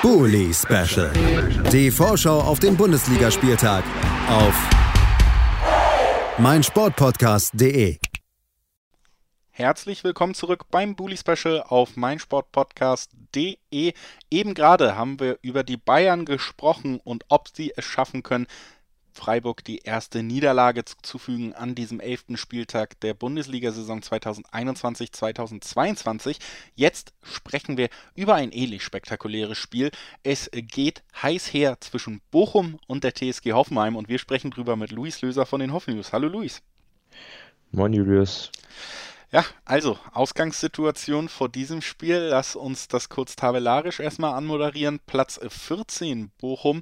Bully Special. Die Vorschau auf den Bundesligaspieltag auf meinsportpodcast.de. Herzlich willkommen zurück beim Bully Special auf meinsportpodcast.de. Eben gerade haben wir über die Bayern gesprochen und ob sie es schaffen können, Freiburg die erste Niederlage zuzufügen an diesem elften Spieltag der Bundesliga-Saison 2021-2022. Jetzt sprechen wir über ein ähnlich spektakuläres Spiel. Es geht heiß her zwischen Bochum und der TSG Hoffenheim und wir sprechen drüber mit Luis Löser von den Hoffen News. Hallo Luis. Moin Julius. Ja, also Ausgangssituation vor diesem Spiel. Lass uns das kurz tabellarisch erstmal anmoderieren. Platz 14 Bochum.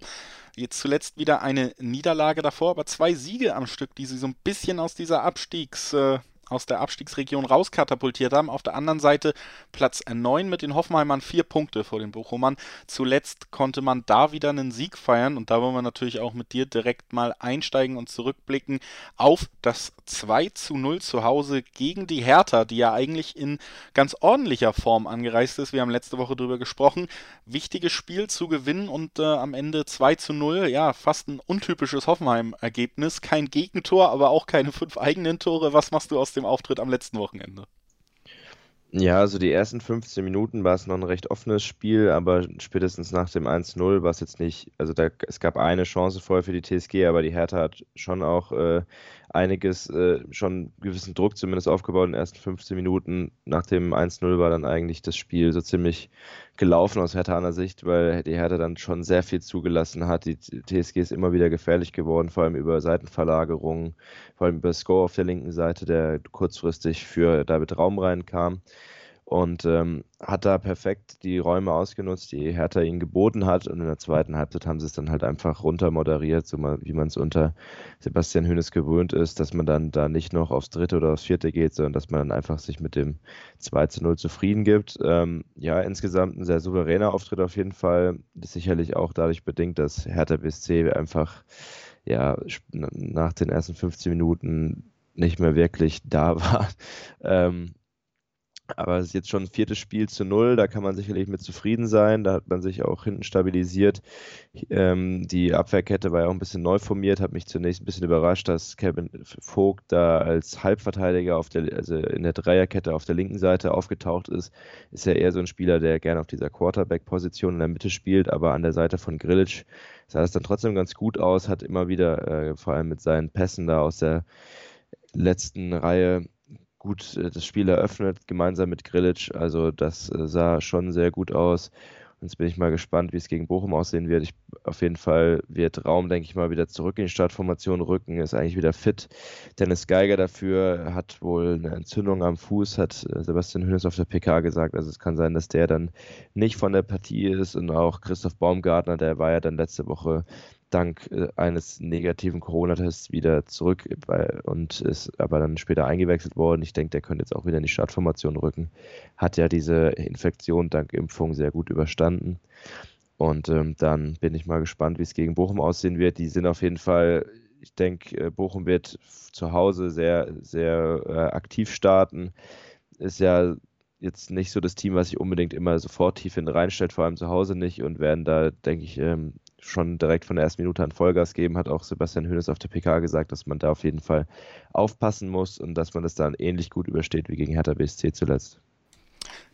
Jetzt zuletzt wieder eine Niederlage davor, aber zwei Siege am Stück, die sie so ein bisschen aus dieser Abstiegs, äh, aus der Abstiegsregion rauskatapultiert haben. Auf der anderen Seite Platz 9 mit den Hoffenheimern vier Punkte vor den Bochumern. Zuletzt konnte man da wieder einen Sieg feiern und da wollen wir natürlich auch mit dir direkt mal einsteigen und zurückblicken auf das 2 zu 0 zu Hause gegen die Hertha, die ja eigentlich in ganz ordentlicher Form angereist ist. Wir haben letzte Woche darüber gesprochen. Wichtiges Spiel zu gewinnen und äh, am Ende 2 zu 0, ja, fast ein untypisches Hoffenheim-Ergebnis. Kein Gegentor, aber auch keine fünf eigenen Tore. Was machst du aus dem Auftritt am letzten Wochenende? Ja, also die ersten 15 Minuten war es noch ein recht offenes Spiel, aber spätestens nach dem 1-0 war es jetzt nicht, also da, es gab eine Chance vorher für die TSG, aber die Hertha hat schon auch äh, einiges, äh, schon gewissen Druck zumindest aufgebaut in den ersten 15 Minuten. Nach dem 1-0 war dann eigentlich das Spiel so ziemlich gelaufen aus Herthaner Sicht, weil die Hertha dann schon sehr viel zugelassen hat. Die TSG ist immer wieder gefährlich geworden, vor allem über Seitenverlagerungen, vor allem über Score auf der linken Seite, der kurzfristig für David Raum reinkam und ähm, hat da perfekt die Räume ausgenutzt, die Hertha ihnen geboten hat. Und in der zweiten Halbzeit haben sie es dann halt einfach runter moderiert, so wie man es unter Sebastian Hönes gewöhnt ist, dass man dann da nicht noch aufs dritte oder aufs vierte geht, sondern dass man dann einfach sich mit dem 2 zu 0 zufrieden gibt. Ähm, ja, insgesamt ein sehr souveräner Auftritt auf jeden Fall. Sicherlich auch dadurch bedingt, dass Hertha BSC einfach ja nach den ersten 15 Minuten nicht mehr wirklich da war. Ähm, aber es ist jetzt schon ein viertes Spiel zu null, da kann man sicherlich mit zufrieden sein. Da hat man sich auch hinten stabilisiert. Ähm, die Abwehrkette war ja auch ein bisschen neu formiert, hat mich zunächst ein bisschen überrascht, dass Kevin Vogt da als Halbverteidiger auf der, also in der Dreierkette auf der linken Seite aufgetaucht ist. Ist ja eher so ein Spieler, der gerne auf dieser Quarterback-Position in der Mitte spielt, aber an der Seite von Grilic sah es dann trotzdem ganz gut aus, hat immer wieder, äh, vor allem mit seinen Pässen da aus der letzten Reihe gut äh, das Spiel eröffnet, gemeinsam mit Grilic. Also das äh, sah schon sehr gut aus. Jetzt bin ich mal gespannt, wie es gegen Bochum aussehen wird. Ich, auf jeden Fall wird Raum, denke ich mal, wieder zurück in die Startformation rücken, ist eigentlich wieder fit. Dennis Geiger dafür hat wohl eine Entzündung am Fuß, hat äh, Sebastian Hönes auf der PK gesagt. Also es kann sein, dass der dann nicht von der Partie ist. Und auch Christoph Baumgartner, der war ja dann letzte Woche dank äh, eines negativen Corona-Tests wieder zurück und ist aber dann später eingewechselt worden. Ich denke, der könnte jetzt auch wieder in die Startformation rücken. Hat ja diese Infektion dank Impfung sehr gut überstanden. Und ähm, dann bin ich mal gespannt, wie es gegen Bochum aussehen wird. Die sind auf jeden Fall, ich denke, äh, Bochum wird zu Hause sehr, sehr äh, aktiv starten. Ist ja jetzt nicht so das Team, was sich unbedingt immer sofort tief hinten reinstellt, vor allem zu Hause nicht und werden da, denke ich, ähm, schon direkt von der ersten Minute an Vollgas geben, hat auch Sebastian Hönes auf der PK gesagt, dass man da auf jeden Fall aufpassen muss und dass man das dann ähnlich gut übersteht wie gegen Hertha BSC zuletzt.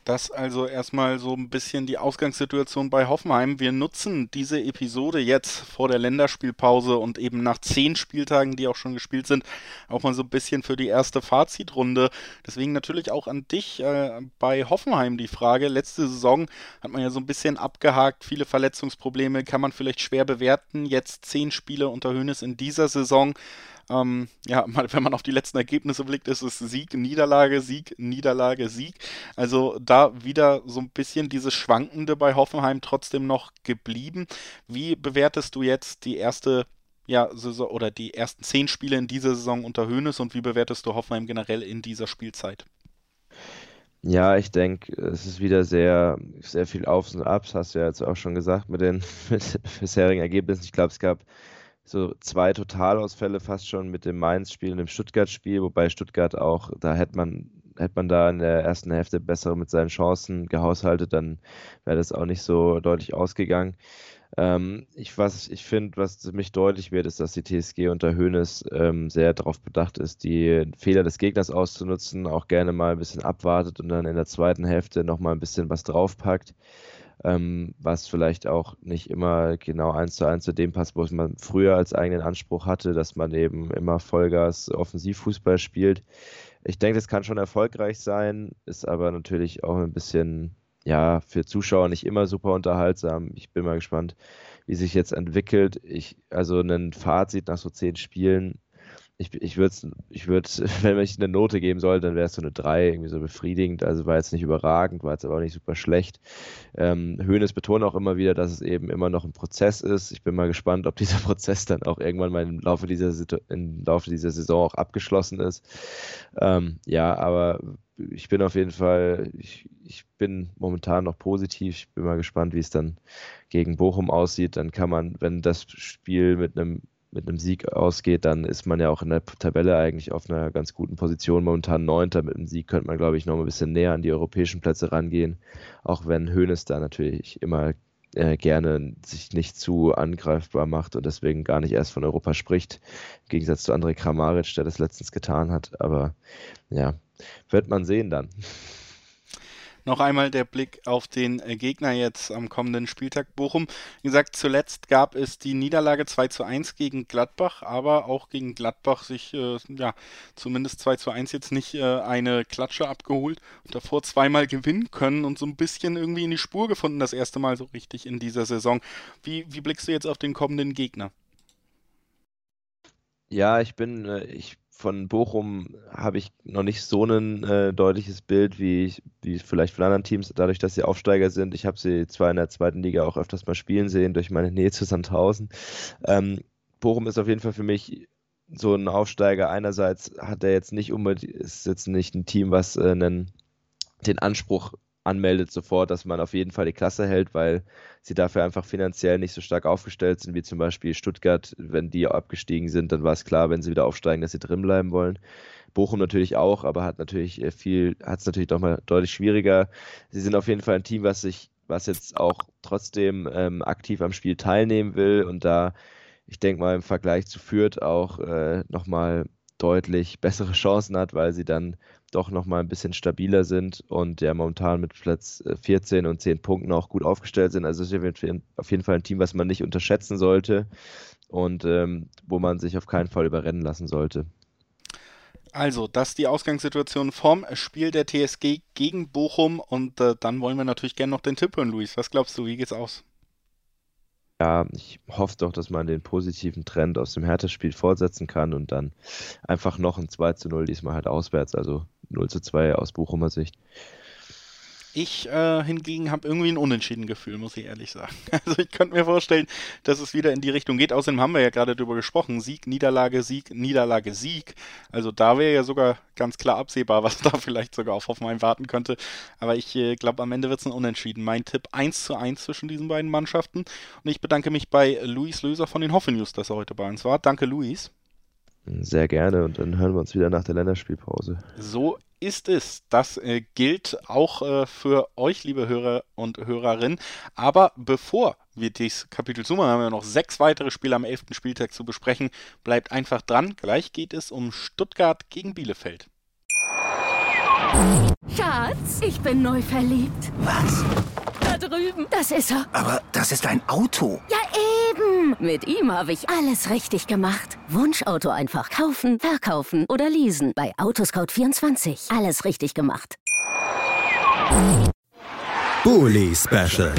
Das also erstmal so ein bisschen die Ausgangssituation bei Hoffenheim. Wir nutzen diese Episode jetzt vor der Länderspielpause und eben nach zehn Spieltagen, die auch schon gespielt sind, auch mal so ein bisschen für die erste Fazitrunde. Deswegen natürlich auch an dich äh, bei Hoffenheim die Frage. Letzte Saison hat man ja so ein bisschen abgehakt, viele Verletzungsprobleme kann man vielleicht schwer bewerten. Jetzt zehn Spiele unter Hönes in dieser Saison. Ähm, ja, wenn man auf die letzten Ergebnisse blickt, ist es Sieg, Niederlage, Sieg, Niederlage, Sieg. Also da wieder so ein bisschen dieses Schwankende bei Hoffenheim trotzdem noch geblieben. Wie bewertest du jetzt die erste ja, Saison oder die ersten zehn Spiele in dieser Saison unter Hönes und wie bewertest du Hoffenheim generell in dieser Spielzeit? Ja, ich denke, es ist wieder sehr, sehr viel Aufs und Abs, hast du ja jetzt auch schon gesagt mit den bisherigen Ergebnissen. Ich glaube, es gab so zwei Totalausfälle fast schon mit dem Mainz-Spiel und dem Stuttgart-Spiel, wobei Stuttgart auch, da hätte man hätte man da in der ersten Hälfte besser mit seinen Chancen gehaushaltet, dann wäre das auch nicht so deutlich ausgegangen. Ähm, ich ich finde, was mich deutlich wird, ist, dass die TSG unter Hoeneß ähm, sehr darauf bedacht ist, die Fehler des Gegners auszunutzen, auch gerne mal ein bisschen abwartet und dann in der zweiten Hälfte nochmal ein bisschen was draufpackt ähm, was vielleicht auch nicht immer genau eins zu eins zu dem passt, was man früher als eigenen Anspruch hatte, dass man eben immer Vollgas Offensivfußball spielt. Ich denke, das kann schon erfolgreich sein, ist aber natürlich auch ein bisschen, ja, für Zuschauer nicht immer super unterhaltsam. Ich bin mal gespannt, wie sich jetzt entwickelt. Ich, also ein Fazit nach so zehn Spielen ich, ich würde, ich würd, wenn ich eine Note geben soll, dann wäre es so eine 3, irgendwie so befriedigend. Also war jetzt nicht überragend, war jetzt aber auch nicht super schlecht. Ähm, Höhnes betont auch immer wieder, dass es eben immer noch ein Prozess ist. Ich bin mal gespannt, ob dieser Prozess dann auch irgendwann mal im Laufe dieser, im Laufe dieser Saison auch abgeschlossen ist. Ähm, ja, aber ich bin auf jeden Fall, ich, ich bin momentan noch positiv. Ich bin mal gespannt, wie es dann gegen Bochum aussieht. Dann kann man, wenn das Spiel mit einem mit einem Sieg ausgeht, dann ist man ja auch in der Tabelle eigentlich auf einer ganz guten Position. Momentan Neunter. Mit einem Sieg könnte man, glaube ich, noch ein bisschen näher an die europäischen Plätze rangehen. Auch wenn Hoeneß da natürlich immer äh, gerne sich nicht zu angreifbar macht und deswegen gar nicht erst von Europa spricht. Im Gegensatz zu André Kramaric, der das letztens getan hat. Aber ja, wird man sehen dann. Noch einmal der Blick auf den äh, Gegner jetzt am kommenden Spieltag Bochum. Wie gesagt, zuletzt gab es die Niederlage 2 zu 1 gegen Gladbach, aber auch gegen Gladbach sich äh, ja zumindest 2 zu 1 jetzt nicht äh, eine Klatsche abgeholt und davor zweimal gewinnen können und so ein bisschen irgendwie in die Spur gefunden, das erste Mal so richtig in dieser Saison. Wie, wie blickst du jetzt auf den kommenden Gegner? Ja, ich bin, äh, ich von Bochum habe ich noch nicht so ein äh, deutliches Bild wie, ich, wie vielleicht von anderen Teams, dadurch, dass sie Aufsteiger sind. Ich habe sie zwar in der zweiten Liga auch öfters mal spielen sehen, durch meine Nähe zu Sandhausen. Ähm, Bochum ist auf jeden Fall für mich so ein Aufsteiger. Einerseits hat er jetzt nicht unbedingt, ist jetzt nicht ein Team, was äh, einen, den Anspruch anmeldet sofort, dass man auf jeden Fall die Klasse hält, weil sie dafür einfach finanziell nicht so stark aufgestellt sind, wie zum Beispiel Stuttgart. Wenn die abgestiegen sind, dann war es klar, wenn sie wieder aufsteigen, dass sie drin bleiben wollen. Bochum natürlich auch, aber hat natürlich äh, viel, hat es natürlich doch mal deutlich schwieriger. Sie sind auf jeden Fall ein Team, was sich, was jetzt auch trotzdem ähm, aktiv am Spiel teilnehmen will und da, ich denke mal, im Vergleich zu Fürth auch äh, nochmal deutlich bessere Chancen hat, weil sie dann doch nochmal ein bisschen stabiler sind und ja momentan mit Platz 14 äh, und 10 Punkten auch gut aufgestellt sind. Also es ist auf jeden Fall ein Team, was man nicht unterschätzen sollte und ähm, wo man sich auf keinen Fall überrennen lassen sollte. Also, das ist die Ausgangssituation vom Spiel der TSG gegen Bochum und äh, dann wollen wir natürlich gerne noch den Tipp hören, Luis. Was glaubst du, wie geht's aus? ja, ich hoffe doch, dass man den positiven Trend aus dem Hertha-Spiel fortsetzen kann und dann einfach noch ein 2 zu 0, diesmal halt auswärts, also 0 zu 2 aus Bochumer Sicht. Ich äh, hingegen habe irgendwie ein unentschieden Gefühl, muss ich ehrlich sagen. Also ich könnte mir vorstellen, dass es wieder in die Richtung geht. Außerdem haben wir ja gerade darüber gesprochen. Sieg, Niederlage, Sieg, Niederlage, Sieg. Also da wäre ja sogar ganz klar absehbar, was da vielleicht sogar auf Hoffenheim warten könnte. Aber ich äh, glaube, am Ende wird es ein Unentschieden. Mein Tipp 1 zu 1 zwischen diesen beiden Mannschaften. Und ich bedanke mich bei Luis Löser von den Hoffe News, dass er heute bei uns war. Danke, Luis. Sehr gerne und dann hören wir uns wieder nach der Länderspielpause. So ist es. Das äh, gilt auch äh, für euch, liebe Hörer und Hörerinnen. Aber bevor wir dieses Kapitel zumachen, haben wir noch sechs weitere Spiele am 11. Spieltag zu besprechen. Bleibt einfach dran. Gleich geht es um Stuttgart gegen Bielefeld. Schatz, ich bin neu verliebt. Was? Da drüben. Das ist er. Aber das ist ein Auto. Ja, eben. Mit ihm habe ich alles richtig gemacht. Wunschauto einfach kaufen, verkaufen oder leasen. Bei Autoscout24. Alles richtig gemacht. Bully Special.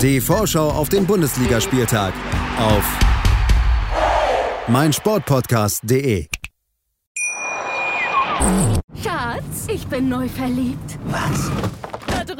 Die Vorschau auf den Bundesligaspieltag auf meinsportpodcast.de. Schatz, ich bin neu verliebt. Was?